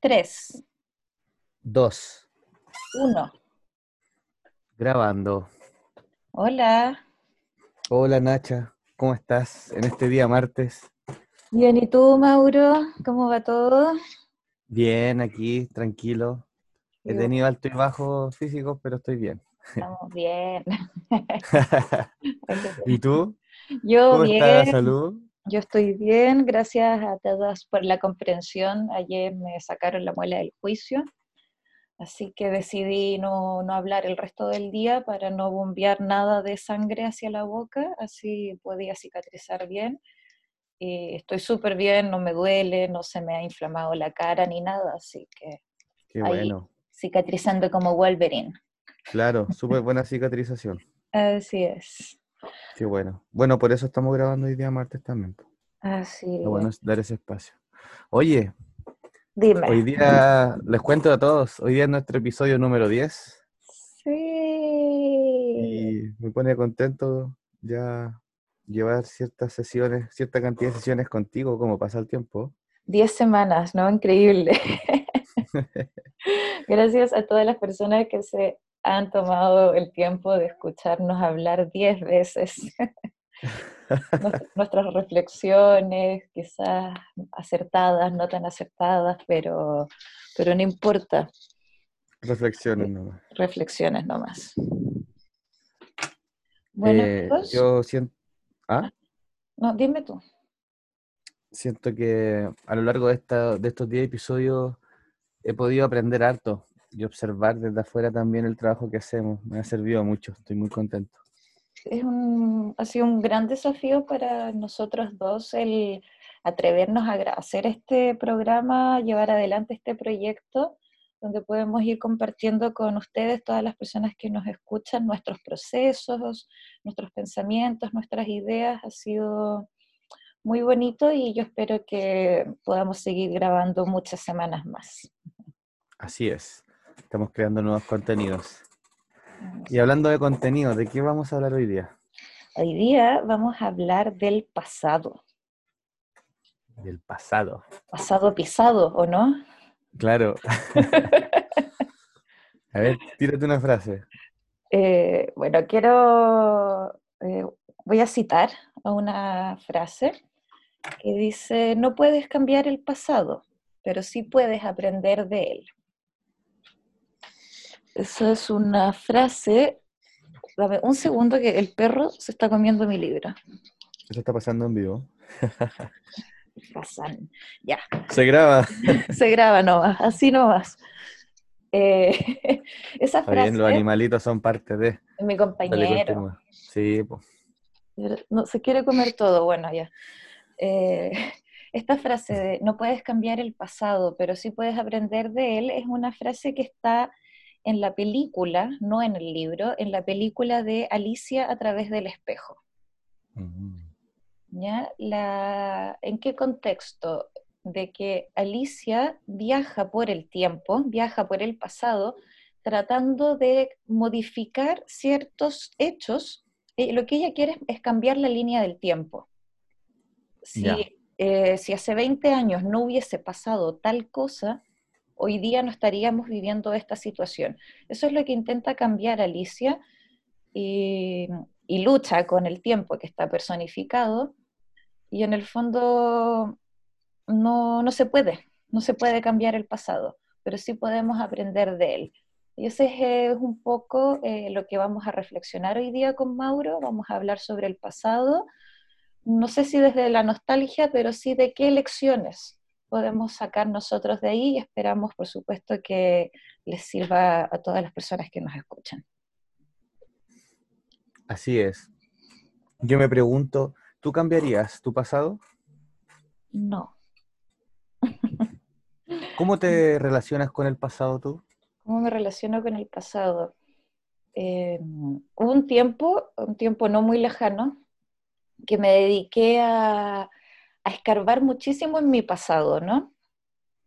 Tres, Dos. uno. Grabando. Hola. Hola Nacha, ¿cómo estás en este día martes? Bien, ¿y tú, Mauro? ¿Cómo va todo? Bien, aquí, tranquilo. He tenido alto y bajo físicos, pero estoy bien. Estamos bien. ¿Y tú? Yo ¿Cómo está la bien, salud? Yo estoy bien, gracias a todos por la comprensión. Ayer me sacaron la muela del juicio, así que decidí no, no hablar el resto del día para no bombear nada de sangre hacia la boca, así podía cicatrizar bien. Y estoy súper bien, no me duele, no se me ha inflamado la cara ni nada, así que Qué Ahí. bueno. cicatrizando como Wolverine. Claro, súper buena cicatrización. Así es. Qué bueno. Bueno, por eso estamos grabando hoy día martes también. Así Lo bueno es. es dar ese espacio. Oye, Dime. hoy día, les cuento a todos, hoy día es nuestro episodio número 10 Sí. y me pone contento ya llevar ciertas sesiones, cierta cantidad de sesiones contigo, como pasa el tiempo. Diez semanas, ¿no? Increíble. Gracias a todas las personas que se han tomado el tiempo de escucharnos hablar diez veces. Nuest- Nuestras reflexiones, quizás acertadas, no tan acertadas, pero, pero no importa. Reflexiones nomás. Reflexiones nomás. Bueno, Eh, yo siento, ah, no, dime tú. siento que a lo largo de, esta, de estos 10 episodios he podido aprender harto y observar desde afuera también el trabajo que hacemos. Me ha servido mucho, estoy muy contento. Es un, ha sido un gran desafío para nosotros dos el atrevernos a hacer este programa, llevar adelante este proyecto, donde podemos ir compartiendo con ustedes, todas las personas que nos escuchan, nuestros procesos, nuestros pensamientos, nuestras ideas. Ha sido muy bonito y yo espero que podamos seguir grabando muchas semanas más. Así es, estamos creando nuevos contenidos. Y hablando de contenido, ¿de qué vamos a hablar hoy día? Hoy día vamos a hablar del pasado, Del pasado. pasado pisado, ¿o no? Claro. A ver, tírate una frase. Eh, bueno, quiero, eh, voy a citar a una frase que dice, no puedes cambiar el pasado, pero sí puedes aprender de él. Esa es una frase, dame un segundo que el perro se está comiendo mi libro. Eso está pasando en vivo. Pasan, ya, Se graba. se graba nomás, así nomás. Eh, esa Está bien, los frase, animalitos son parte de. mi compañero. Sí, pues. No, se quiere comer todo, bueno, ya. Eh, esta frase de no puedes cambiar el pasado, pero sí puedes aprender de él, es una frase que está en la película, no en el libro, en la película de Alicia a través del espejo. ¿ya? La, ¿En qué contexto? De que Alicia viaja por el tiempo, viaja por el pasado, tratando de modificar ciertos hechos. Eh, lo que ella quiere es, es cambiar la línea del tiempo. Si, eh, si hace 20 años no hubiese pasado tal cosa, hoy día no estaríamos viviendo esta situación. Eso es lo que intenta cambiar Alicia y, lucha con el tiempo que está personificado y en el fondo no, no se puede, no se puede cambiar el pasado, pero sí podemos aprender de él. Y ese es, un poco eh, lo que vamos a reflexionar hoy día con Mauro, vamos a hablar sobre el pasado, no sé si desde la nostalgia, pero sí de qué lecciones podemos sacar nosotros de ahí y esperamos, por supuesto, que les sirva a todas las personas que nos escuchan. Así es. Yo me pregunto, ¿tú cambiarías tu pasado? No. ¿Cómo te relacionas con el pasado tú? ¿Cómo me relaciono con el pasado? Eh, hubo un tiempo, un tiempo no muy lejano, que me dediqué a, a escarbar muchísimo en mi pasado, ¿no?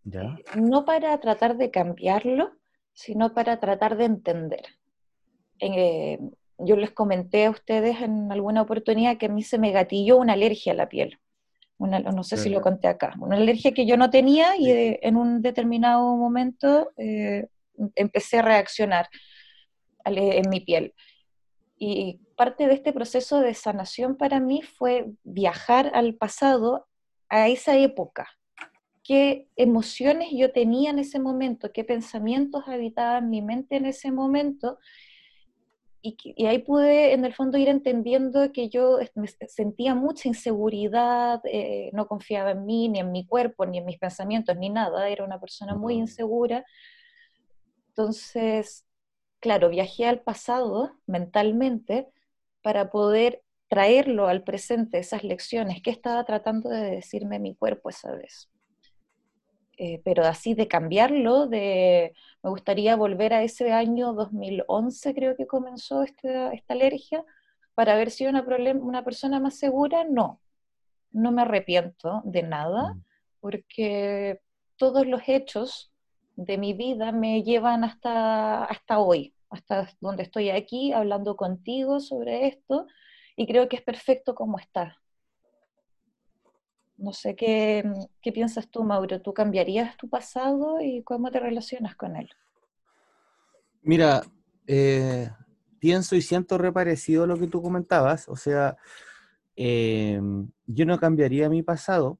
¿Ya? No para tratar de cambiarlo, sino para tratar de entender. Eh, yo les comenté a ustedes en alguna oportunidad que a mí se me gatilló una alergia a la piel. Una, no sé si lo conté acá, una alergia que yo no tenía y en un determinado momento eh, empecé a reaccionar en mi piel. Y parte de este proceso de sanación para mí fue viajar al pasado, a esa época. ¿Qué emociones yo tenía en ese momento? ¿Qué pensamientos habitaban mi mente en ese momento? Y, ahí pude, en el fondo, ir entendiendo que yo sentía mucha inseguridad, eh, no confiaba en mí, ni en mi cuerpo, ni en mis pensamientos, ni nada. Era una persona muy insegura. Entonces, claro, viajé al pasado mentalmente para poder traerlo al presente, esas lecciones que estaba tratando de decirme mi cuerpo esa vez. Eh, pero así de cambiarlo, de, me gustaría volver a ese año 2011, creo que comenzó esta, esta alergia, para haber sido una, una persona más segura, no, no me arrepiento de nada, mm. porque todos los hechos de mi vida me llevan hasta, hasta hoy, hasta donde estoy aquí hablando contigo sobre esto y creo que es perfecto como está. No sé qué, qué piensas tú, Mauro. ¿Tú cambiarías tu pasado y cómo te relacionas con él? Mira, eh, pienso y siento reparecido lo que tú comentabas. O sea, eh, yo no cambiaría mi pasado.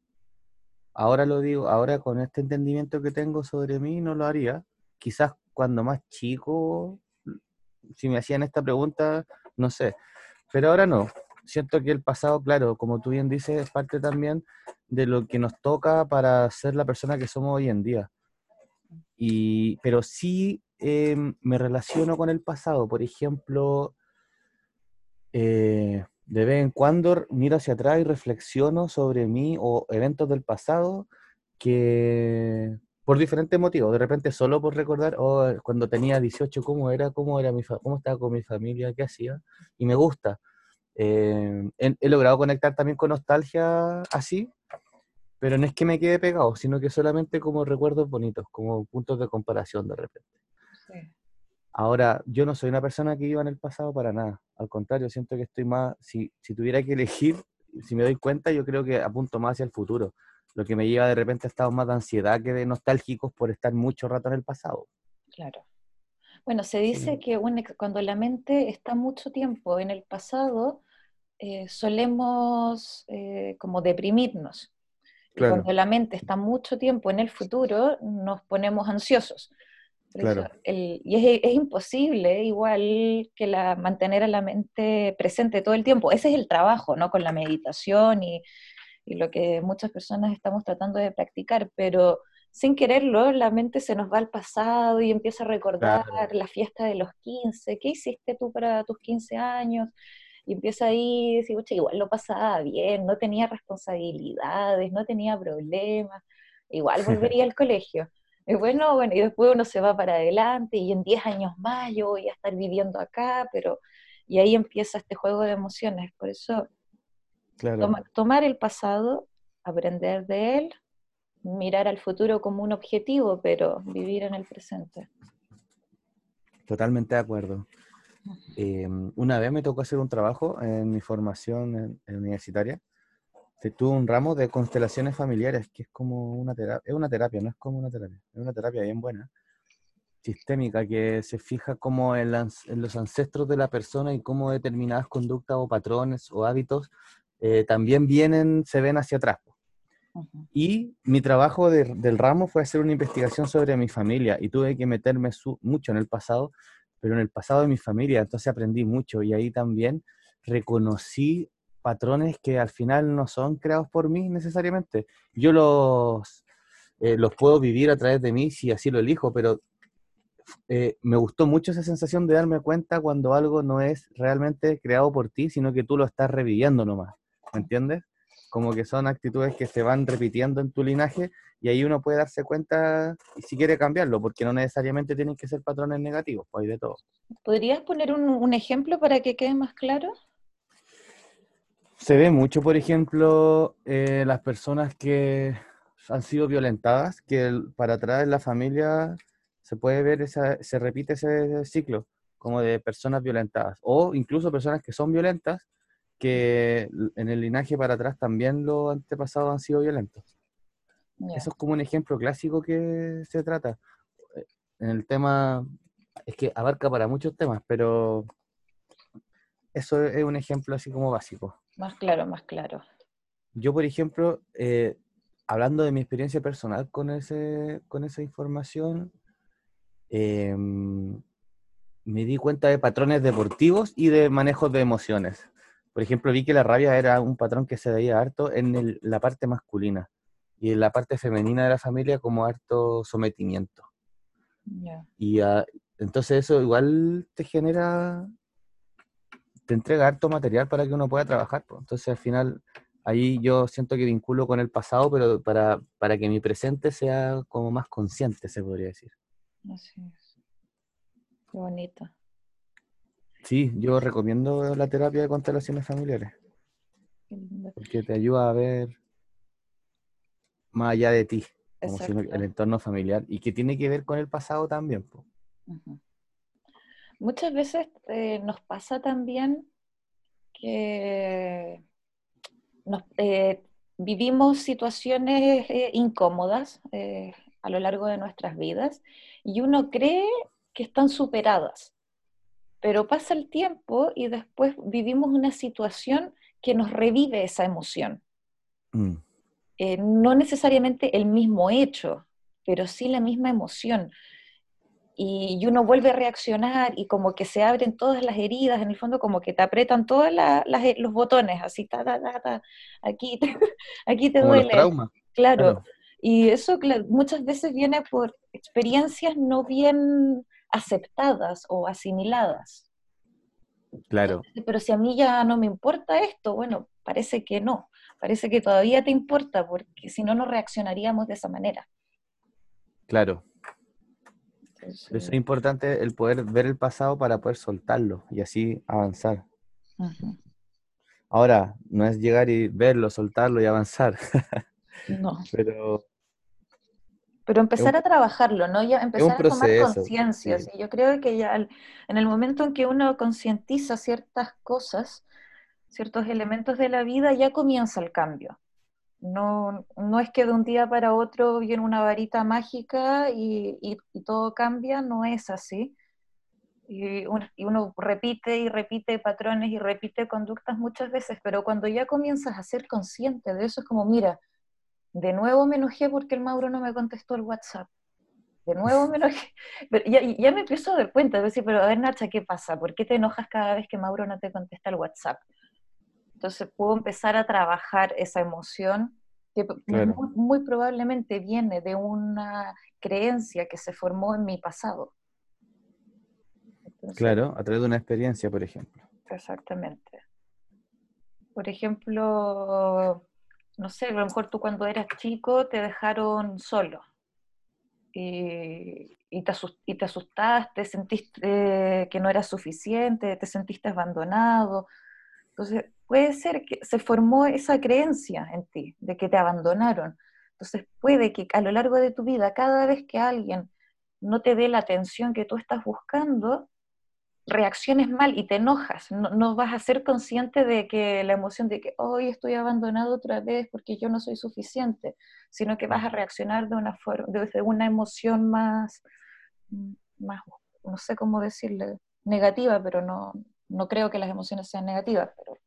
Ahora lo digo, ahora con este entendimiento que tengo sobre mí, no lo haría. Quizás cuando más chico si me hacían esta pregunta, no sé. Pero ahora no. Siento que el pasado, claro, como tú bien dices, es parte también de lo que nos toca para ser la persona que somos hoy en día. Y, pero sí em, me relaciono con el pasado. Por ejemplo, eh, de vez en cuando miro hacia atrás y reflexiono sobre mí o eventos del pasado que por diferentes motivos. De repente solo por recordar, oh, cuando tenía 18, cómo era, cómo era mi cómo estaba con mi familia, qué hacía, y me gusta. Eh, he, logrado conectar también con nostalgia así, pero no es que me quede pegado, sino que solamente como recuerdos bonitos, como puntos de comparación de repente. Ahora, yo no soy una persona que iba en el pasado para nada. Al contrario, siento que estoy más, si, si tuviera que elegir, si me doy cuenta, yo creo que apunto más hacia el futuro lo que me lleva de repente a estados más de ansiedad que de nostálgicos por estar mucho rato en el pasado. Claro. Bueno, se dice que cuando la mente está mucho tiempo en el pasado, eh, solemos eh, como deprimirnos. Y cuando la mente está mucho tiempo en el futuro, nos ponemos ansiosos. Claro. y es, es, imposible igual que la, mantener a la mente presente todo el tiempo. Ese es el trabajo, ¿no? Con la meditación y, y lo que muchas personas estamos tratando de practicar, pero sin quererlo, la mente se nos va al pasado y empieza a recordar la fiesta de los 15, ¿qué hiciste tú para tus 15 años? Y empieza ahí, decir, igual lo pasaba bien, no tenía responsabilidades, no tenía problemas, igual volvería al colegio. Y bueno, bueno, y después uno se va para adelante y en 10 años más yo voy a estar viviendo acá, pero... Y ahí empieza este juego de emociones, por eso tomar el pasado, aprender de él, mirar al futuro como un objetivo, pero vivir en el presente. Totalmente de acuerdo. Em, una vez me tocó hacer un trabajo en mi formación universitaria. Tuve un ramo de constelaciones familiares, que es como una terapia, es una terapia, no es como una terapia, es una terapia bien buena, sistémica, que se fija como en, en los ancestros de la persona y cómo determinadas conductas o patrones o hábitos eh, también vienen, se ven hacia atrás. Y mi trabajo del ramo fue hacer una investigación sobre mi familia y tuve que meterme mucho en el pasado, pero en el pasado de mi familia, entonces aprendí mucho y ahí también reconocí patrones que al final no son creados por mí necesariamente. Yo los, eh, los puedo vivir a través de mí si así lo elijo, pero eh, me gustó mucho esa sensación de darme cuenta cuando algo no es realmente creado por ti, sino que tú lo estás reviviendo nomás. ¿Me entiendes? Como que son actitudes que se van repitiendo en tu linaje y ahí uno puede darse cuenta y si quiere cambiarlo, porque no necesariamente tienen que ser patrones negativos, pues hay de todo. ¿Podrías poner un, ejemplo para que quede más claro? Se ve mucho, por ejemplo, eh, las personas que han sido violentadas, que para atrás en la familia se puede ver, esa, se repite ese ciclo como de personas violentadas, o incluso personas que son violentas que en el linaje para atrás también los antepasados han sido violentos. Eso es como un ejemplo clásico que se trata. Eh, en el tema, es que abarca para muchos temas, pero eso es un ejemplo así como básico. Más claro, más claro. Yo, por ejemplo, eh, hablando de mi experiencia personal con, ese, con esa información, em, me di cuenta de patrones deportivos y de manejos de emociones. Por ejemplo, vi que la rabia era un patrón que se veía harto en la parte masculina y en la parte femenina de la familia como harto sometimiento. Y ah, entonces eso igual te genera, te entrega harto material para que uno pueda trabajar. Entonces al final ahí yo siento que vinculo con el pasado, pero para, para que mi presente sea como más consciente, se podría decir. Así es. Qué bonito. Sí, yo recomiendo la terapia de constelaciones familiares. Porque te ayuda a ver más allá de ti, como el entorno familiar, y que tiene que ver con el pasado también. Muchas veces eh, nos pasa también que eh, vivimos situaciones eh, incómodas a lo largo de nuestras vidas y uno cree que están superadas pero pasa el tiempo y después vivimos una situación que nos revive esa emoción. Mm. Eh, no necesariamente el mismo hecho, pero sí la misma emoción. Y, uno vuelve a reaccionar y como que se abren todas las heridas, en el fondo como que te apretan todos los botones, así, ta, ta, ta, aquí te, aquí te duele. Claro. claro. Y eso muchas veces viene por experiencias no bien aceptadas o asimiladas. Claro. Pero si a mí ya no me importa esto, bueno, parece que no, parece que todavía te importa, porque si no, no reaccionaríamos de esa manera. Claro. Es importante el poder ver el pasado para poder soltarlo y así avanzar. Ahora, no es llegar y verlo, soltarlo y avanzar. no. Pero pero empezar a trabajarlo, ¿no? Ya empezar a tomar conciencia. Yo creo que ya en el momento en que uno concientiza ciertas cosas, ciertos elementos de la vida, ya comienza el cambio. No, no es que de un día para otro viene una varita mágica y, y, todo cambia, no es así. Y y uno repite y repite patrones y repite conductas muchas veces, pero cuando ya comienzas a ser consciente de eso, es como, mira, de nuevo me enojé porque el Mauro no me contestó el WhatsApp. De nuevo me enojé. ya, me empiezo a dar cuenta, de decir, pero a ver, Nacha, ¿qué pasa? ¿Por qué te enojas cada vez que Mauro no te contesta el WhatsApp? Entonces puedo empezar a trabajar esa emoción que muy, probablemente viene de una creencia que se formó en mi pasado. claro, a través de una experiencia, por ejemplo. Exactamente. Por ejemplo, no sé, a lo mejor tú cuando eras chico te dejaron solo y, te, asustaste, sentiste que no era suficiente, te sentiste abandonado. Entonces, puede ser que se formó esa creencia en ti de que te abandonaron. Entonces, puede que a lo largo de tu vida, cada vez que alguien no te dé la atención que tú estás buscando, reacciones mal y te enojas, no, vas a ser consciente de que la emoción de que hoy estoy abandonado otra vez porque yo no soy suficiente, sino que vas a reaccionar de una forma, desde una emoción más, más, no sé cómo decirle, negativa, pero no, no creo que las emociones sean negativas, pero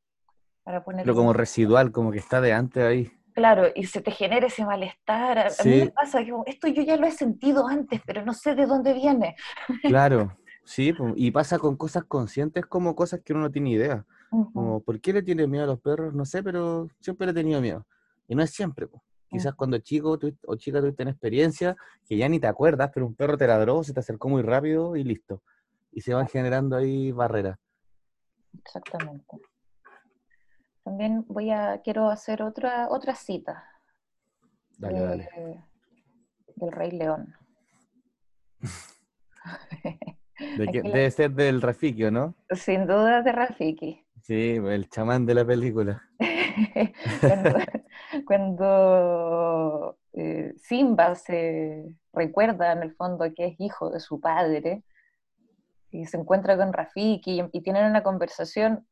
para poner... Pero como residual, como que está de antes ahí. Claro, y se te genera ese malestar. A, mí me pasa que esto yo ya lo he sentido antes, pero no sé de dónde viene. Claro, Sí, y pasa con cosas conscientes como cosas que uno no tiene idea. Como, ¿por qué le tiene miedo a los perros? No sé, pero siempre le he tenido miedo. Y no es siempre. Quizás cuando chico o chica tuviste una experiencia que ya ni te acuerdas, pero un perro te ladró, se te acercó muy rápido y listo. Y se van generando ahí barreras. Exactamente. También voy a, quiero hacer otra, otra cita. Dale, dale. Del Rey León. debe ser del Rafiki, ¿no? Sin duda de Rafiki. Sí, el chamán de la película. cuando, eh, Simba se recuerda en el fondo que es hijo de su padre y se encuentra con Rafiki y, tienen una conversación,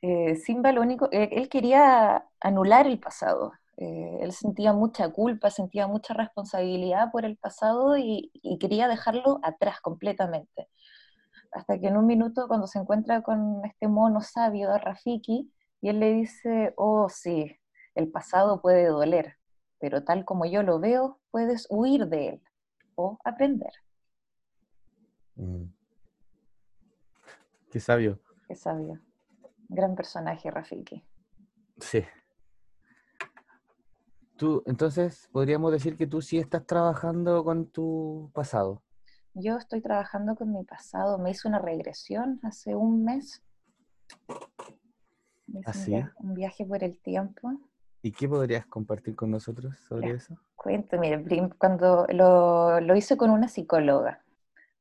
eh, Simba lo único, eh, él quería anular el pasado. Eh, él sentía mucha culpa, sentía mucha responsabilidad por el pasado y, quería dejarlo atrás completamente. Hasta que en un minuto, cuando se encuentra con este mono sabio de Rafiki, y él le dice, oh sí, el pasado puede doler, pero tal como yo lo veo, puedes huir de él o aprender. Mm. Qué sabio. Qué sabio. Gran personaje, Rafiki. Sí. Tú, entonces, podríamos decir que tú sí estás trabajando con tu pasado. Yo estoy trabajando con mi pasado. Me hice una regresión hace un mes. ¿Así? ¿Ah, un, viaje por el tiempo. ¿Y qué podrías compartir con nosotros sobre eso? Cuento, mire, cuando lo, lo hice con una psicóloga.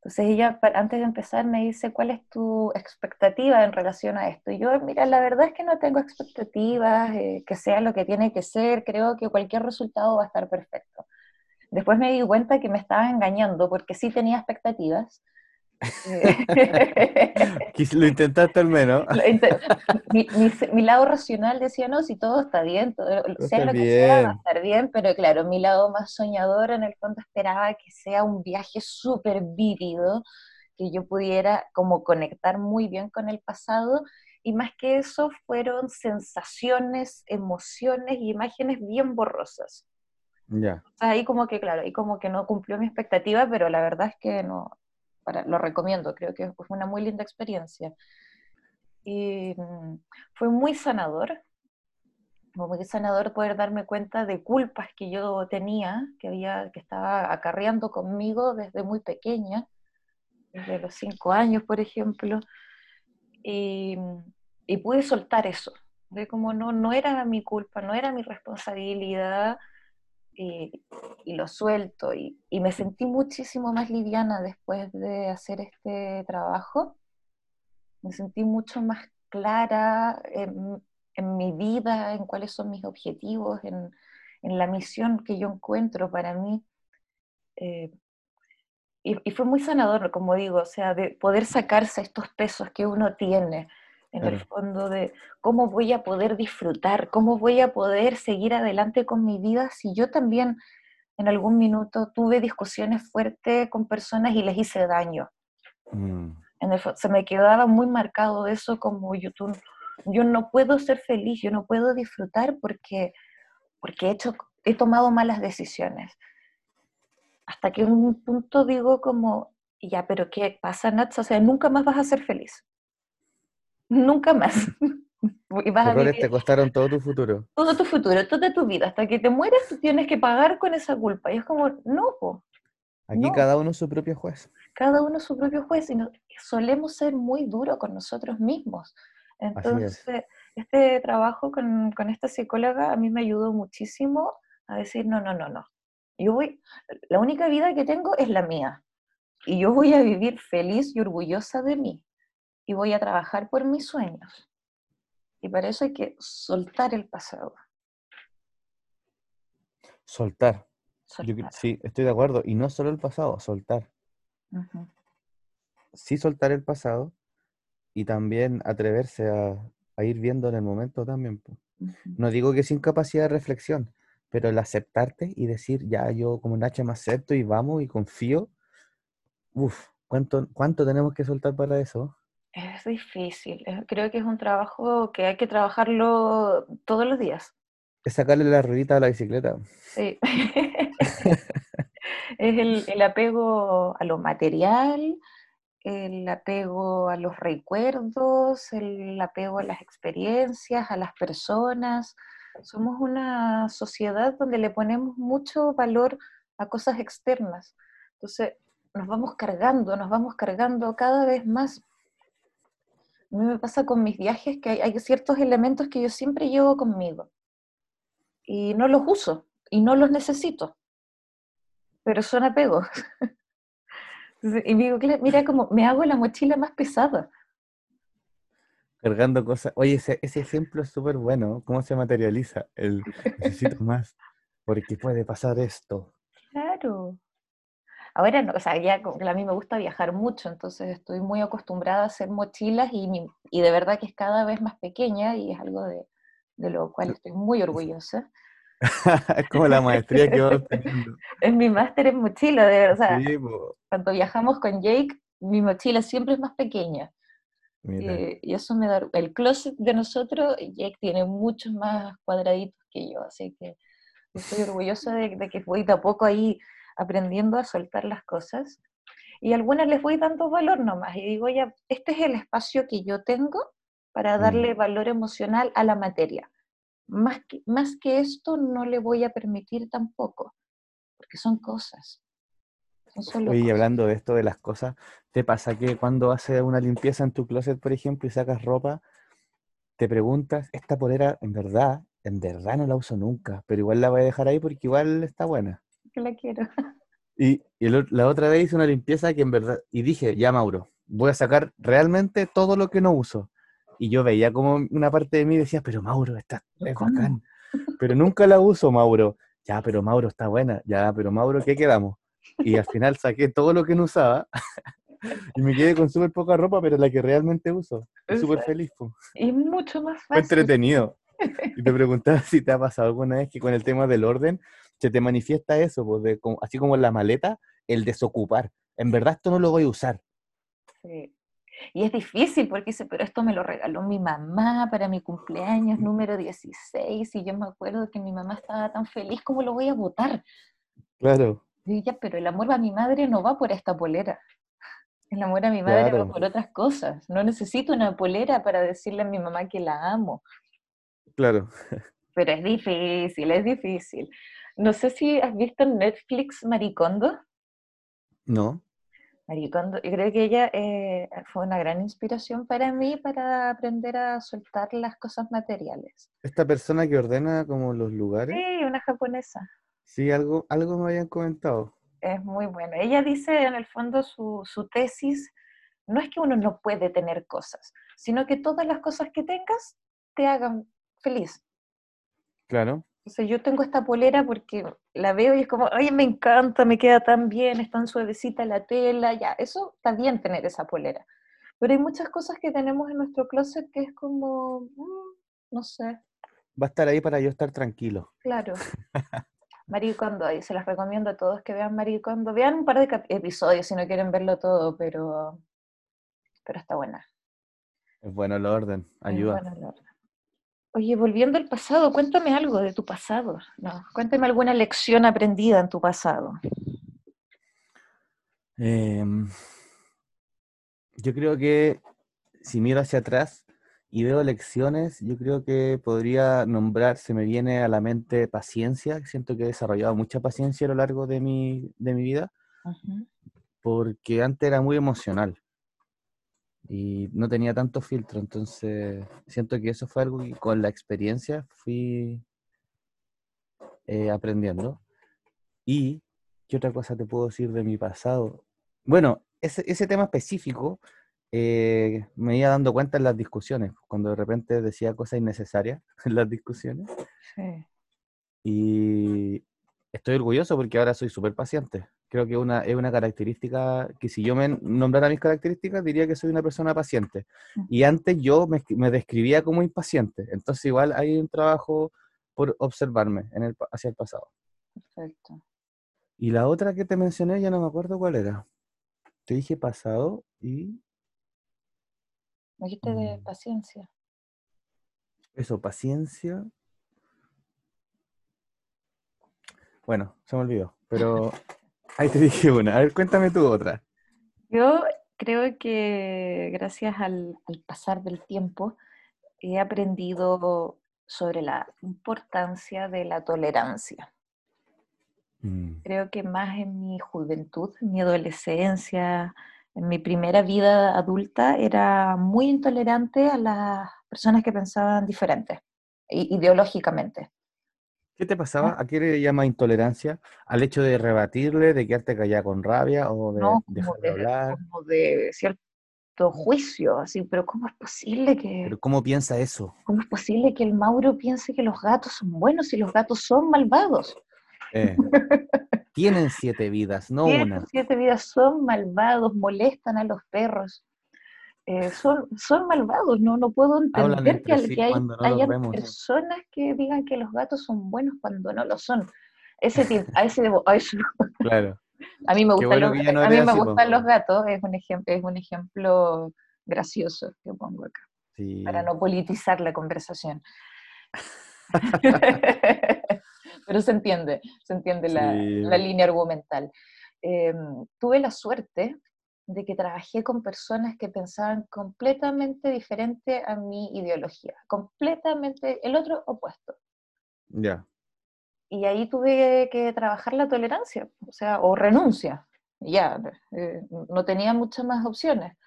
Entonces ella, antes de empezar, me dice, ¿cuál es tu expectativa en relación a esto? Y yo, mira, la verdad es que no tengo expectativas, eh, que sea lo que tiene que ser, creo que cualquier resultado va a estar perfecto. Después me di cuenta que me estaba engañando porque sí tenía expectativas, lo intentaste al menos. mi, lado racional decía, no, si todo está bien, todo, sea lo que sea, va a estar bien, pero claro, mi lado más soñador en el fondo esperaba que sea un viaje súper vívido, que yo pudiera como conectar muy bien con el pasado, y más que eso fueron sensaciones, emociones y imágenes bien borrosas. Ya. ahí como que, claro, ahí como que no cumplió mi expectativa, pero la verdad es que no, lo recomiendo, creo que fue una muy linda experiencia. Y mm, fue muy sanador, muy sanador poder darme cuenta de culpas que yo tenía, que, había, que estaba acarreando conmigo desde muy pequeña, desde los cinco años, por ejemplo, y, y pude soltar eso, de como no, no era mi culpa, no era mi responsabilidad, y, lo suelto y, me sentí muchísimo más liviana después de hacer este trabajo. Me sentí mucho más clara en, mi vida, en cuáles son mis objetivos, en, la misión que yo encuentro para mí. Eh, y, fue muy sanador, como digo, o sea, de poder sacarse estos pesos que uno tiene, en el fondo de cómo voy a poder disfrutar, cómo voy a poder seguir adelante con mi vida si yo también en algún minuto tuve discusiones fuertes con personas y les hice daño. Mm. se me quedaba muy marcado eso como yo, yo no puedo ser feliz, yo no puedo disfrutar porque, porque he, hecho, he tomado malas decisiones. Hasta que en un punto digo como, ya, pero ¿qué pasa, Nats? O sea, nunca más vas a ser feliz nunca más. y vas a vivir te costaron todo tu futuro. Todo tu futuro, toda tu vida. Hasta que te mueras, tú tienes que pagar con esa culpa. Y es como, no, po. Aquí cada uno es su propio juez. Cada uno es su propio juez y solemos ser muy duros con nosotros mismos. Entonces, este trabajo con, con, esta psicóloga a mí me ayudó muchísimo a decir, no, no, no, no. Yo voy, la única vida que tengo es la mía. Y yo voy a vivir feliz y orgullosa de mí y voy a trabajar por mis sueños. Y para eso hay que soltar el pasado. Soltar. sí, estoy de acuerdo. Y no solo el pasado, soltar. Sí, soltar el pasado y también atreverse a, ir viendo en el momento también. No digo que sin capacidad de reflexión, pero el aceptarte y decir, ya yo como Nacha me acepto y vamos y confío. Uf, ¿cuánto, ¿cuánto tenemos que soltar para eso? Es difícil. Creo que es un trabajo que hay que trabajarlo todos los días. Es sacarle la ruedita a la bicicleta. Sí. es el, apego a lo material, el apego a los recuerdos, el apego a las experiencias, a las personas. Somos una sociedad donde le ponemos mucho valor a cosas externas. Entonces, nos vamos cargando, nos vamos cargando cada vez más a mí me pasa con mis viajes que hay, ciertos elementos que yo siempre llevo conmigo y no los uso y no los necesito, pero son apegos. y digo, mira como me hago la mochila más pesada. Cargando cosas. Oye, ese, ese ejemplo es súper bueno. ¿Cómo se materializa? El necesito más, porque puede pasar esto. Claro. Ahora, no, o sea, ya a mí me gusta viajar mucho, entonces estoy muy acostumbrada a hacer mochilas y, y de verdad que es cada vez más pequeña y es algo de, de lo cual estoy muy orgullosa. es como la maestría que vos Es mi máster en mochila, de verdad. Sí, cuando viajamos con Jake, mi mochila siempre es más pequeña. Eh, y eso me da... El closet de nosotros, Jake tiene muchos más cuadraditos que yo, así que estoy orgullosa de, de, que voy de a poco ahí aprendiendo a soltar las cosas. Y algunas les voy dando valor nomás. Y digo, ya, este es el espacio que yo tengo para mm. darle valor emocional a la materia. Más que, más que esto no le voy a permitir tampoco, porque son cosas. y hablando de esto de las cosas, ¿te pasa que cuando haces una limpieza en tu closet, por ejemplo, y sacas ropa, te preguntas, esta polera en verdad, en verdad no la uso nunca, pero igual la voy a dejar ahí porque igual está buena? Que la quiero. Y, la otra vez hice una limpieza que en verdad, y dije, ya Mauro, voy a sacar realmente todo lo que no uso y yo veía como una parte de mí decía, pero Mauro, está es bacán. Pero nunca la uso, Mauro. Ya, pero Mauro está buena. Ya, pero Mauro, ¿qué quedamos? Y al final saqué todo lo que no usaba y me quedé con súper poca ropa, pero la que realmente uso. Súper feliz. Y mucho más fácil. Fue entretenido. Y te preguntaba si te ha pasado alguna vez que con el tema del orden se te manifiesta eso, pues de, así como en la maleta, el desocupar. En verdad esto no lo voy a usar. Sí. Y es difícil porque dice, pero esto me lo regaló mi mamá para mi cumpleaños número 16 y yo me acuerdo que mi mamá estaba tan feliz, ¿cómo lo voy a votar? Claro. Y ya, pero el amor a mi madre no va por esta polera. El amor a mi madre va por otras cosas. No necesito una polera para decirle a mi mamá que la amo. Claro. Pero es difícil, es difícil. No sé si has visto en Netflix Maricondo. No. Maricondo, yo creo que ella eh, fue una gran inspiración para mí para aprender a soltar las cosas materiales. ¿Esta persona que ordena como los lugares? Sí, una japonesa. Sí, algo, algo me habían comentado. Es muy bueno. Ella dice en el fondo su, su tesis, no es que uno no puede tener cosas, sino que todas las cosas que tengas te hagan feliz. Claro. O yo tengo esta polera porque la veo y es como, ay, me encanta, me queda tan bien, es tan suavecita la tela, ya, eso está bien tener esa polera. Pero hay muchas cosas que tenemos en nuestro closet que es como, mm, no sé. Va a estar ahí para yo estar tranquilo. Claro. Maricondo, y se las recomiendo a todos que vean Maricondo. Vean un par de episodios si no quieren verlo todo, pero, pero está buena. Es bueno el orden, ayuda. Es bueno el orden. Oye, volviendo al pasado, cuéntame algo de tu pasado. No, cuéntame alguna lección aprendida en tu pasado. Em, yo creo que si miro hacia atrás y veo lecciones, yo creo que podría nombrar, se me viene a la mente paciencia. Siento que he desarrollado mucha paciencia a lo largo de mi, de mi vida, porque antes era muy emocional y no tenía tanto filtro, entonces siento que eso fue algo que con la experiencia fui eh, aprendiendo. Y, ¿qué otra cosa te puedo decir de mi pasado? Bueno, ese, ese tema específico eh, me iba dando cuenta en las discusiones, cuando de repente decía cosas innecesarias en las discusiones. Sí. Y estoy orgulloso porque ahora soy súper paciente. Creo que una, es una característica que si yo me nombrara mis características, diría que soy una persona paciente. Y antes yo me, me describía como impaciente. Entonces igual hay un trabajo por observarme en el, hacia el pasado. Perfecto. Y la otra que te mencioné, ya no me acuerdo cuál era. Te dije pasado y... Me dijiste de mm. paciencia. Eso, paciencia. Bueno, se me olvidó, pero Ahí te dije una. A ver, cuéntame tú otra. Yo creo que gracias al, pasar del tiempo he aprendido sobre la importancia de la tolerancia. Mm. Creo que más en mi juventud, en mi adolescencia, en mi primera vida adulta, era muy intolerante a las personas que pensaban diferente, ideológicamente. ¿Qué te pasaba? ¿A qué le llama intolerancia? ¿Al hecho de rebatirle, de quedarte callada con rabia o de dejar de, hablar? Como de cierto juicio, así, pero ¿cómo es posible que... ¿Pero cómo piensa eso? ¿Cómo es posible que el Mauro piense que los gatos son buenos y los gatos son malvados? Eh, tienen siete vidas, no Tienen una. siete vidas, son malvados, molestan a los perros. Eh, son, son malvados, no, no puedo entender que, entre al- sí que hay, cuando no los hayan vemos. personas que digan que los gatos son buenos cuando no lo son. Ese tipo, a, ese debo- a, eso- Claro. a mí me gustan, bueno los, no a mí me así, po. gustan los gatos, es un ejemplo, es un ejemplo gracioso que pongo acá, Sí. para no politizar la conversación. Pero se entiende, se entiende la, Sí. la línea argumental. Eh, tuve la suerte de que trabajé con personas que pensaban completamente diferente a mi ideología, completamente el otro opuesto. Ya. Y ahí tuve que trabajar la tolerancia, o sea, o renuncia. Ya, eh, no tenía muchas más opciones.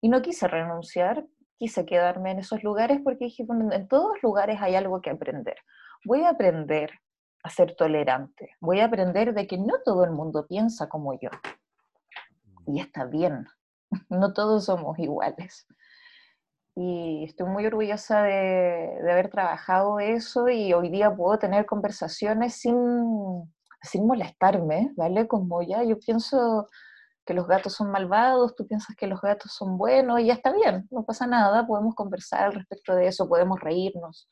Y no quise renunciar, quise quedarme en esos lugares porque dije, bueno, en todos lugares hay algo que aprender. Voy a aprender a ser tolerante, voy a aprender de que no todo el mundo piensa como yo. Y está bien, no todos somos iguales. Y estoy muy orgullosa de, de haber trabajado eso y hoy día puedo tener conversaciones sin, sin molestarme, ¿vale? Como ya yo pienso que los gatos son malvados, tú piensas que los gatos son buenos y ya está bien, no pasa nada, podemos conversar al respecto de eso, podemos reírnos.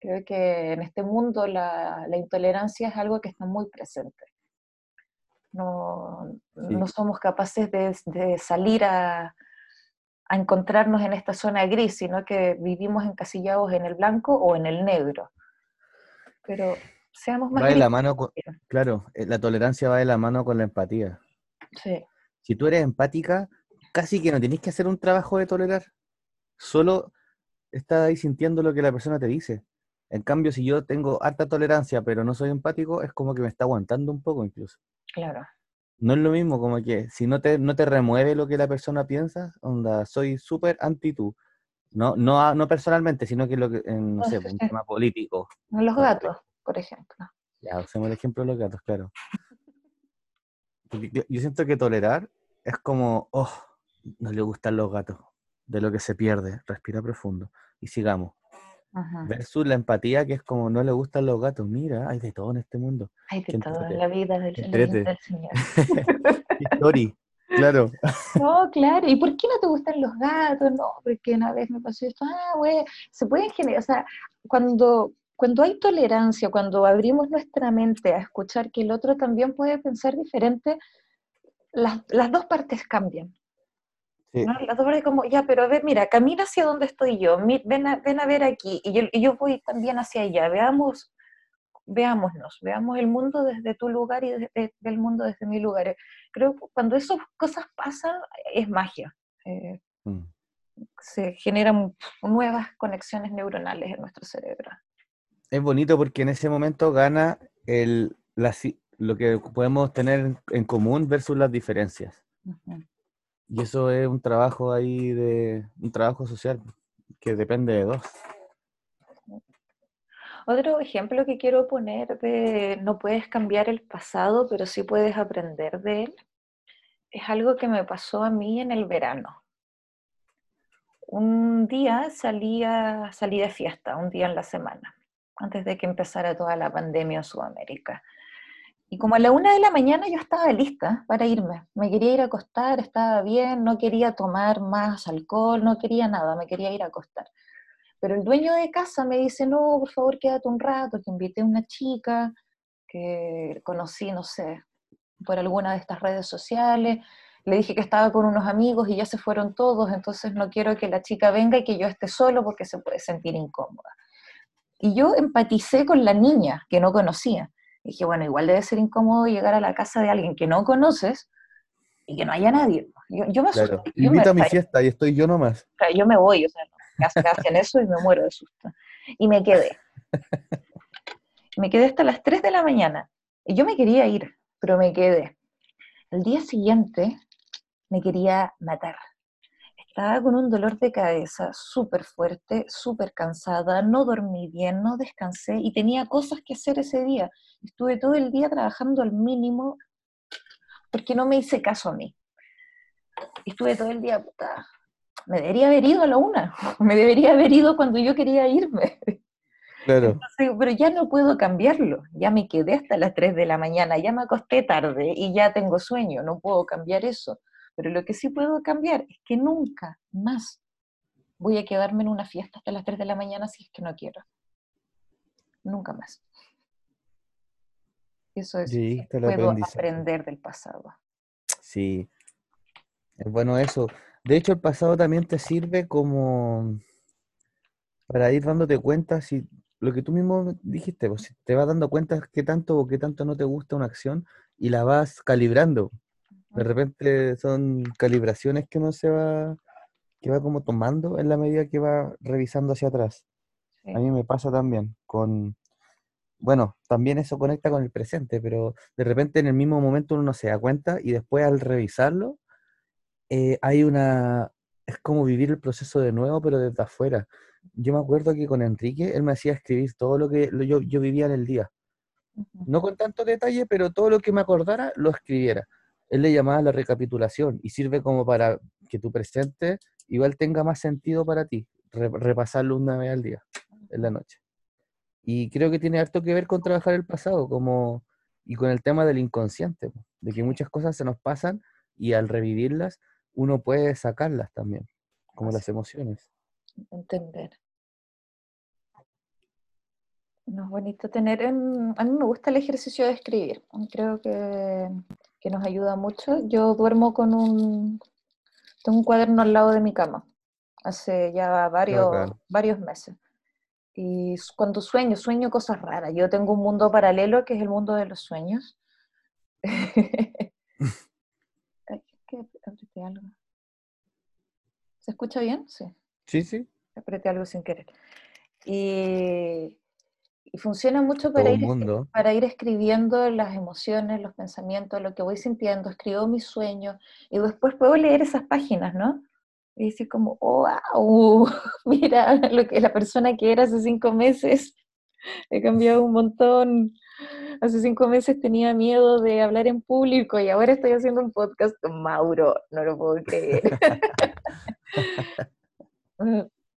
Creo que en este mundo la, la intolerancia es algo que está muy presente. No, Sí. no somos capaces de, de salir a, a encontrarnos en esta zona gris, sino que vivimos encasillados en el blanco o en el negro. Pero seamos más Va de la gris. mano con, claro, eh, la tolerancia va de la mano con la empatía. Sí, Si tú eres empática, casi que no tenés que hacer un trabajo de tolerar. Solo estás ahí sintiendo lo que la persona te dice. En cambio, si yo tengo harta tolerancia, pero no soy empático, es como que me está aguantando un poco incluso. Claro. No es lo mismo, como que si no te, no te remueve lo que la persona piensa, onda, soy súper anti tú. No, no, no personalmente, sino que lo que, en, no No, sé, un tema político. Los gatos, por ejemplo. Ya, usemos el ejemplo de los gatos, claro. Yo siento que tolerar es como, oh, no le gustan los gatos, de lo que se pierde, respira profundo y sigamos. Versus la empatía, que es como, no le gustan los gatos, mira, hay de todo en este mundo. Hay de todo en la vida del, del Señor. Story, claro. No, claro. ¿Y por qué no te gustan los gatos? No, porque una vez me pasó esto. Ah, güey, se pueden generar, o sea, cuando, cuando hay tolerancia, cuando abrimos nuestra mente a escuchar que el otro también puede pensar diferente, las, las dos partes cambian. Sí, ¿no? Las dos partes como, ya, pero a ver, mira, camina hacia donde estoy yo, ven a, ven a ver aquí, y yo, y yo voy también hacia allá, veamos, veámonos, veamos el mundo desde tu lugar y desde el mundo desde mi lugar. Creo que cuando esas cosas pasan, es magia. Eh, mm, se generan nuevas conexiones neuronales en nuestro cerebro. Es bonito porque en ese momento gana el, la lo que podemos tener en- común versus las diferencias. Y eso es un trabajo ahí de, un trabajo social que depende de dos. Otro ejemplo que quiero poner de no puedes cambiar el pasado, pero sí puedes aprender de él, es algo que me pasó a mí en el verano. Un día salí, salí de fiesta, un día en la semana, antes de que empezara toda la pandemia en Sudamérica. Y como a la una de la mañana yo estaba lista para irme. Me quería ir a acostar, estaba bien, no quería tomar más alcohol, no quería nada, me quería ir a acostar. Pero el dueño de casa me dice, no, por favor, quédate un rato, que invité a una chica que conocí, no sé, por alguna de estas redes sociales. Le dije que estaba con unos amigos y ya se fueron todos, entonces no quiero que la chica venga y que yo esté solo porque se puede sentir incómoda. Y yo empaticé con la niña que no conocía. Dije, bueno, igual debe ser incómodo llegar a la casa de alguien que no conoces y que no haya nadie. Yo, yo me asusté. Claro. yo me- a mi fiesta y estoy yo nomás. o sea, yo me voy, o sea, hacen- hacen eso y me muero de susto. Y me quedé. Me quedé hasta las 3 de la mañana. Y yo me quería ir, pero me quedé. El día siguiente me quería matar. Estaba con un dolor de cabeza súper fuerte, súper cansada, no dormí bien, no descansé y tenía cosas que hacer ese día. Estuve todo el día trabajando al mínimo porque no me hice caso a mí. Estuve todo el día, puta, me debería haber ido a la una, me debería haber ido cuando yo quería irme. Claro. pero ya no puedo cambiarlo, ya me quedé hasta las 3 de la mañana, ya me acosté tarde y ya tengo sueño, no puedo cambiar eso. Pero lo que sí puedo cambiar es que nunca más voy a quedarme en una fiesta hasta las 3 de la mañana si es que no quiero. Nunca más. Eso es, puedo aprender del pasado. Sí, es bueno eso. De hecho, el pasado también te sirve como para ir dándote cuenta si lo que tú mismo dijiste, pues, te vas dando cuenta qué tanto o qué tanto no te gusta una acción y la vas calibrando. De repente son calibraciones que no se va, que va como tomando en la medida que va revisando hacia atrás. A mí me pasa también con, bueno, también eso conecta con el presente, pero de repente en el mismo momento uno no se da cuenta y después al revisarlo, eh, hay una, es como vivir el proceso de nuevo, pero desde afuera. Yo me acuerdo que con Enrique, él me hacía escribir todo lo que yo, yo vivía en el día. No con tanto detalle, pero todo lo que me acordara lo escribiera. Él le llamaba la recapitulación y sirve como para que tu presente igual tenga más sentido para ti, repasarlo una vez al día, en la noche. Y creo que tiene harto que ver con trabajar el pasado como, y con el tema del inconsciente, de que muchas cosas se nos pasan y al revivirlas uno puede sacarlas también, como las emociones. Entender. No es bonito tener, a mí me gusta el ejercicio de escribir, creo que, que nos ayuda mucho. Yo duermo con un, tengo un cuaderno al lado de mi cama, hace ya varios, varios meses. Y cuando sueño, sueño cosas raras. Yo tengo un mundo paralelo que es el mundo de los sueños. algo. ¿Se escucha bien? Sí. Sí, sí. Apreté algo sin querer. Y, funciona mucho para ir, para ir escribiendo las emociones, los pensamientos, lo que voy sintiendo. Escribo mis sueños y después puedo leer esas páginas, ¿no? Y decir como, wow, mira lo que la persona que era hace cinco meses, he cambiado un montón. Hace cinco meses tenía miedo de hablar en público y ahora estoy haciendo un podcast con Mauro, no lo puedo creer.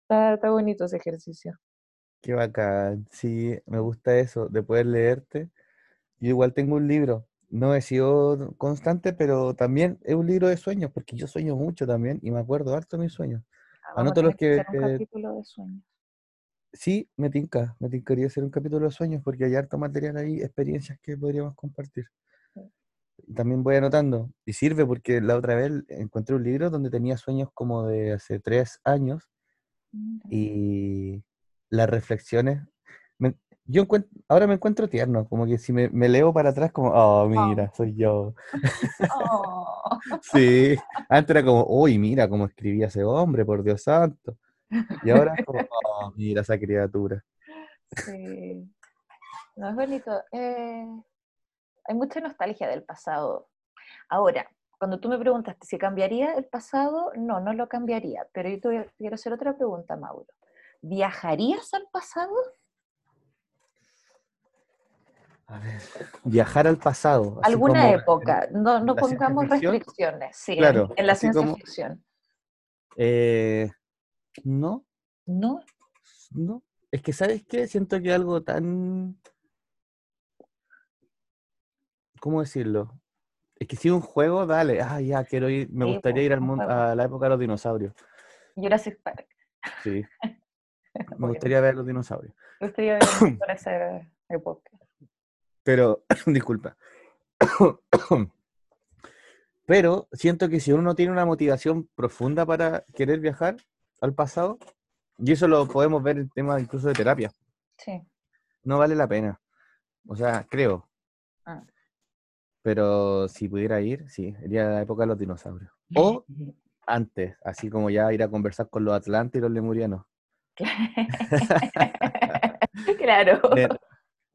está, bonito ese ejercicio. Qué bacán, sí, me gusta eso, de poder leerte. Yo igual tengo un libro no he sido constante, pero también es un libro de sueños, porque yo sueño mucho también y me acuerdo harto de mis sueños. Ah, Anoto los que... un capítulo de sueños. Sí, me tinca, me tincaría hacer un capítulo de sueños porque hay harto material ahí, experiencias que podríamos compartir. También voy anotando, y sirve porque la otra vez encontré un libro donde tenía sueños como de hace tres años y las reflexiones yo ahora me encuentro tierno, como que si me, leo para atrás, como, oh, mira, soy yo. Oh. sí, antes era como, uy, mira cómo escribía ese hombre, por Dios santo. Y ahora es como, oh, mira esa criatura. Sí. No, es bonito. Eh, hay mucha nostalgia del pasado. Ahora, cuando tú me preguntaste si cambiaría el pasado, no, no lo cambiaría. Pero yo te quiero hacer otra pregunta, Mauro. ¿Viajarías al pasado? A ver, viajar al pasado. Alguna época, no, no pongamos restricciones, sí, en, la ciencia ficción. Eh, no. ¿No? No. Es que, ¿sabes qué? Siento que algo tan... ¿Cómo decirlo? Es que si un juego, dale, ah, ya, quiero ir, me gustaría pues, ir al mundo, a la época de los dinosaurios. Jurassic Park. Sí. Me gustaría ver los dinosaurios. Me gustaría ver esa época. Pero, disculpa. Pero siento que si uno no tiene una motivación profunda para querer viajar al pasado, y eso lo podemos ver en temas incluso de terapia, sí. no vale la pena. O sea, creo. Ah. Pero si pudiera ir, sí, iría a la época de los dinosaurios. O antes, así como ya ir a conversar con los atlantes y los lemurianos. claro.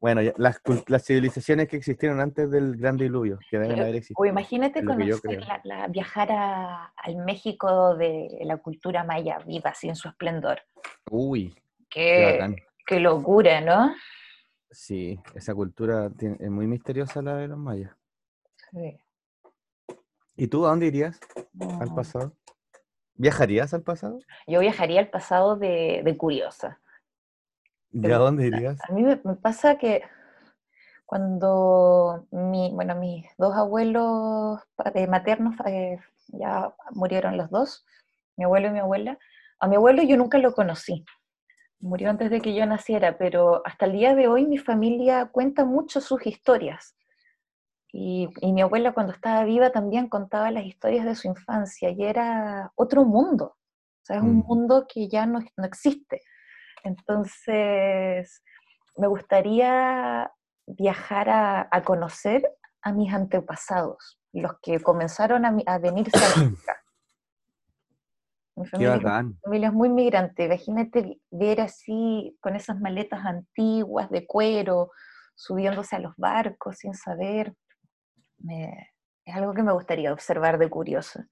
Bueno, las, las, civilizaciones que existieron antes del gran diluvio, que deben haber existido. O imagínate conocer la, viajar al México de la cultura maya viva, así en su esplendor. Uy, qué, qué, locura, ¿no? Sí, esa cultura es muy misteriosa la de los mayas. Sí. ¿Y tú a dónde irías al pasado? ¿Viajarías al pasado? Yo viajaría al pasado de, de curiosa ¿De dónde irías? A mí me, pasa que cuando mi, bueno, mis dos abuelos eh, maternos eh, ya murieron los dos, mi abuelo y mi abuela, a mi abuelo yo nunca lo conocí, murió antes de que yo naciera, pero hasta el día de hoy mi familia cuenta mucho sus historias. Y, mi abuela cuando estaba viva también contaba las historias de su infancia y era otro mundo, o sea, es un mm. mundo que ya no, no existe. Entonces, me gustaría viajar a, conocer a mis antepasados, los que comenzaron a, a venirse a América. Mi familia, es muy migrante. Imagínate ver así, con esas maletas antiguas de cuero, subiéndose a los barcos sin saber. Es algo que me gustaría observar de curioso.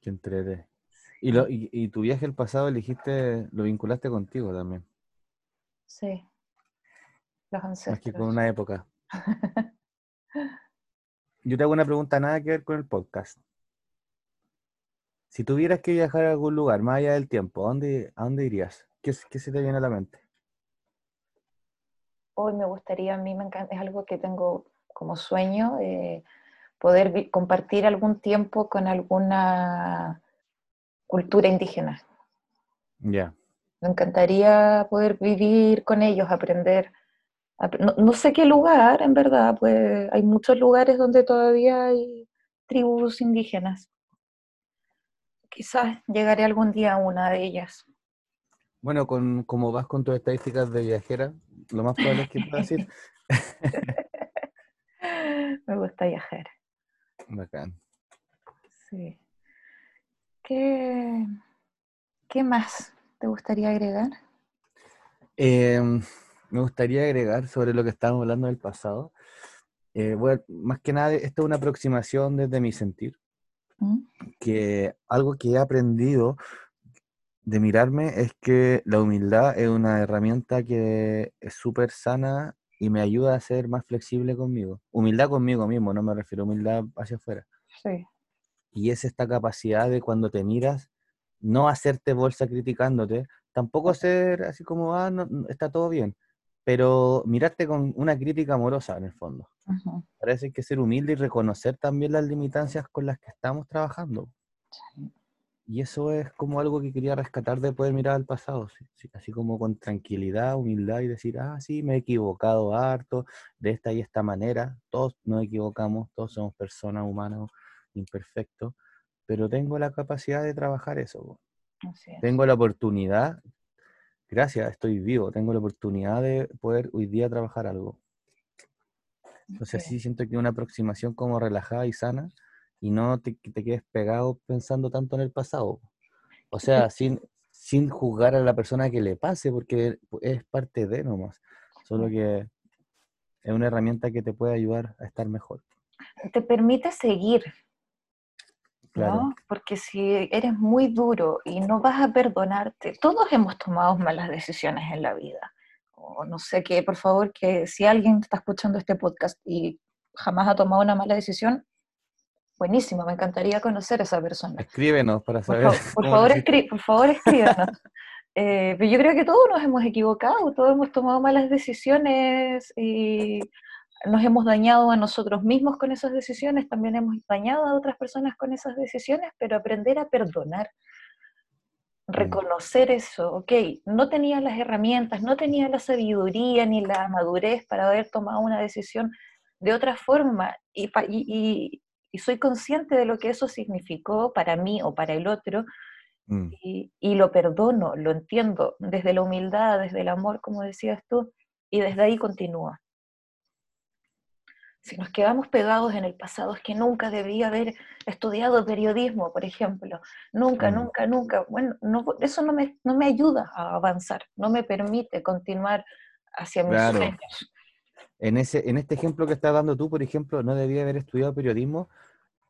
Qué entrete. Y, lo, y, tu viaje al pasado elegiste, lo vinculaste contigo también. Sí. Los ancestros. Más que con una época. Yo te hago una pregunta nada que ver con el podcast. Si tuvieras que viajar a algún lugar más allá del tiempo, ¿a dónde, a dónde irías? ¿Qué, ¿Qué, se te viene a la mente? Hoy me gustaría, a mí me encanta, es algo que tengo como sueño, eh, poder compartir algún tiempo con alguna cultura indígena. Ya. Me encantaría poder vivir con ellos, aprender. No, sé qué lugar, en verdad, pues hay muchos lugares donde todavía hay tribus indígenas. Quizás llegaré algún día a una de ellas. Bueno, con, como vas con tus estadísticas de viajera, lo más probable es que puedas ir. Me gusta viajar. Bacán. Sí. ¿Qué, qué más te gustaría agregar? Em, me gustaría agregar sobre lo que estábamos hablando del pasado. Eh, más que nada, esta es una aproximación desde mi sentir, ¿Mm? que algo que he aprendido de mirarme es que la humildad es una herramienta que es súper sana y me ayuda a ser más flexible conmigo. Humildad conmigo mismo, no me refiero a humildad hacia afuera. Sí. Y es esta capacidad de cuando te miras, no hacerte bolsa criticándote, tampoco ser así como, ah, no, está todo bien, pero mirarte con una crítica amorosa en el fondo. Parece que ser humilde y reconocer también las limitancias con las que estamos trabajando. Y eso es como algo que quería rescatar de poder mirar al pasado, así como con tranquilidad, humildad y decir, ah, sí, me he equivocado harto de esta y esta manera, todos nos equivocamos, todos somos personas humanas imperfectos, pero tengo la capacidad de trabajar eso. Tengo la oportunidad, gracias, estoy vivo, tengo la oportunidad de poder hoy día trabajar algo. Entonces sí siento que una aproximación como relajada y sana y no te, te quedes pegado pensando tanto en el pasado. O sea, sin, sin juzgar a la persona que le pase, porque es parte de nomás. Solo que es una herramienta que te puede ayudar a estar mejor. Te permite seguir, ¿no? Porque si eres muy duro y no vas a perdonarte, todos hemos tomado malas decisiones en la vida. O no sé qué, por favor, que si alguien está escuchando este podcast y jamás ha tomado una mala decisión, buenísimo, me encantaría conocer a esa persona. Escríbenos para saber. Por, favor, por favor, escríbenos. Eh, pero yo creo que todos nos hemos equivocado, todos hemos tomado malas decisiones y nos hemos dañado a nosotros mismos con esas decisiones, también hemos dañado a otras personas con esas decisiones, pero aprender a perdonar, mm. reconocer eso, ok, no tenía las herramientas, no tenía la sabiduría ni la madurez para haber tomado una decisión de otra forma y, y, y soy consciente de lo que eso significó para mí o para el otro mm. y, y, lo perdono, lo entiendo desde la humildad, desde el amor, como decías tú, y desde ahí continúa. Si nos quedamos pegados en el pasado, es que nunca debía haber estudiado periodismo, por ejemplo. Nunca, mm. nunca, nunca. Bueno, no, eso no me, no me ayuda a avanzar, no me permite continuar hacia mis sueños. En, ese, en este ejemplo que estás dando tú, por ejemplo, no debía haber estudiado periodismo.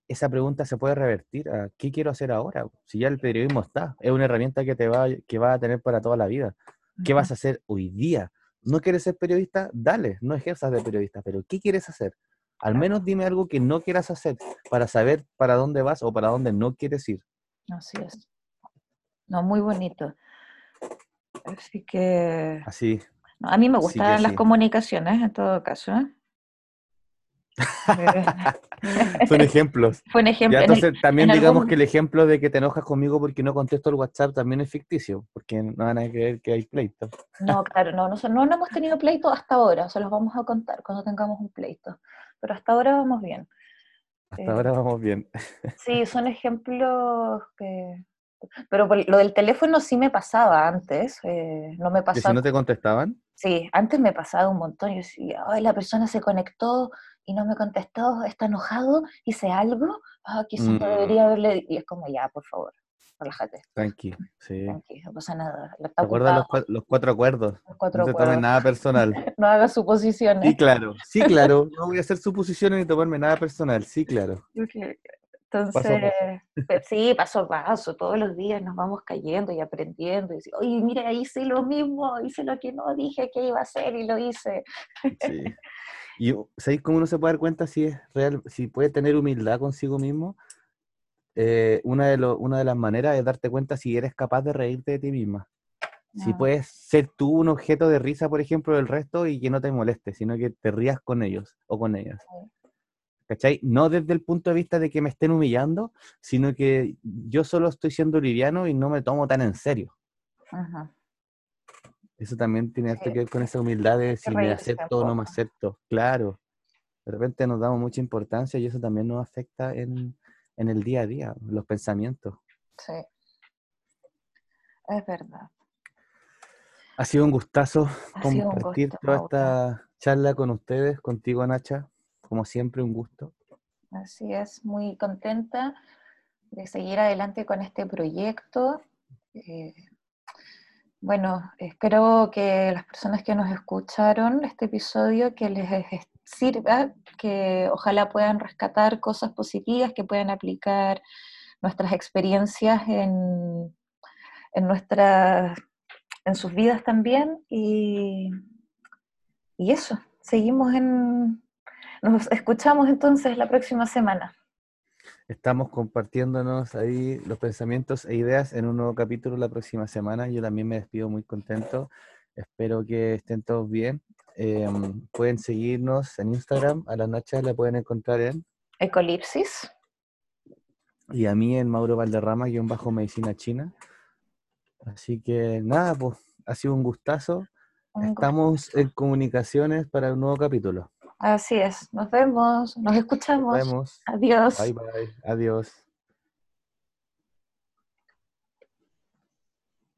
Esa pregunta se puede revertir a ¿qué quiero hacer ahora? Si ya el periodismo está, es una herramienta que te va, que va a tener para toda la vida. ¿Qué vas a hacer hoy día? ¿No quieres ser periodista? Dale, no ejerzas de periodista, pero ¿qué quieres hacer? Al menos dime algo que no quieras hacer para saber para dónde vas o para dónde no quieres ir. Así es. No, muy bonito. Así que... Así. A mí me gustan las comunicaciones en todo caso. ¿eh? Son ejemplos. Fue un ejemplo. entonces, también digamos que el ejemplo de que te enojas conmigo porque no contesto el WhatsApp también es ficticio, porque no van a creer que hay pleito. No, claro, no, no, no hemos tenido pleito hasta ahora, se los vamos a contar cuando tengamos un pleito. Pero hasta ahora vamos bien. Hasta ahora vamos bien. Sí, son ejemplos que... Pero lo del teléfono sí me pasaba antes, eh, no me pasaba... si no te contestaban? Sí, antes me pasaba un montón, yo decía, ay, la persona se conectó y no me contestó, está enojado, hice algo, ah, quizás mm. debería haberle... Y es como, ya, por favor, relájate. Tranqui, sí. Tranqui, no pasa nada. ¿Te acuerdas los, cuatro acuerdos? Los cuatro no te nada personal. no hagas suposiciones. Sí, claro, sí, claro. No voy a hacer suposiciones ni tomarme nada personal, sí, claro. Entonces, sí, paso a paso, todos los días nos vamos cayendo y aprendiendo. Y decir, oye, mira, hice lo mismo, hice lo que no dije que iba a hacer y lo hice. Sí. Y ¿sabéis cómo uno se puede dar cuenta si es real, si puede tener humildad consigo mismo? Eh, una, de una de las maneras es darte cuenta si eres capaz de reírte de ti misma. Si puedes ser tú un objeto de risa, por ejemplo, del resto y que no te moleste, sino que te rías con ellos o con ellas. ¿Cachai? No desde el punto de vista de que me estén humillando, sino que yo solo estoy siendo liviano y no me tomo tan en serio. Ajá. Eso también tiene que ver con esa humildad de si me acepto o no me acepto. Claro. De repente nos damos mucha importancia y eso también nos afecta en, el día a día, los pensamientos. Sí. Es verdad. Ha sido un gustazo compartir toda esta charla con ustedes, contigo, Nacha. Como siempre, un gusto. Así es, muy contenta de seguir adelante con este proyecto. Eh, bueno, espero que las personas que nos escucharon este episodio, que les sirva, que ojalá puedan rescatar cosas positivas, que puedan aplicar nuestras experiencias en, en, en sus vidas también. Y, y eso, seguimos en... Nos escuchamos entonces la próxima semana. Estamos compartiéndonos ahí los pensamientos e ideas en un nuevo capítulo la próxima semana. Yo también me despido muy contento. Espero que estén todos bien. Em, pueden seguirnos en Instagram. A la Nacha la pueden encontrar en Ecolipsis. Y a mí en Mauro Valderrama, guion bajo medicina china. Así que nada, pues ha sido un gustazo. Estamos en comunicaciones para un nuevo capítulo. Así es. Nos vemos, nos escuchamos. Nos vemos. Adiós. Bye bye. Adiós.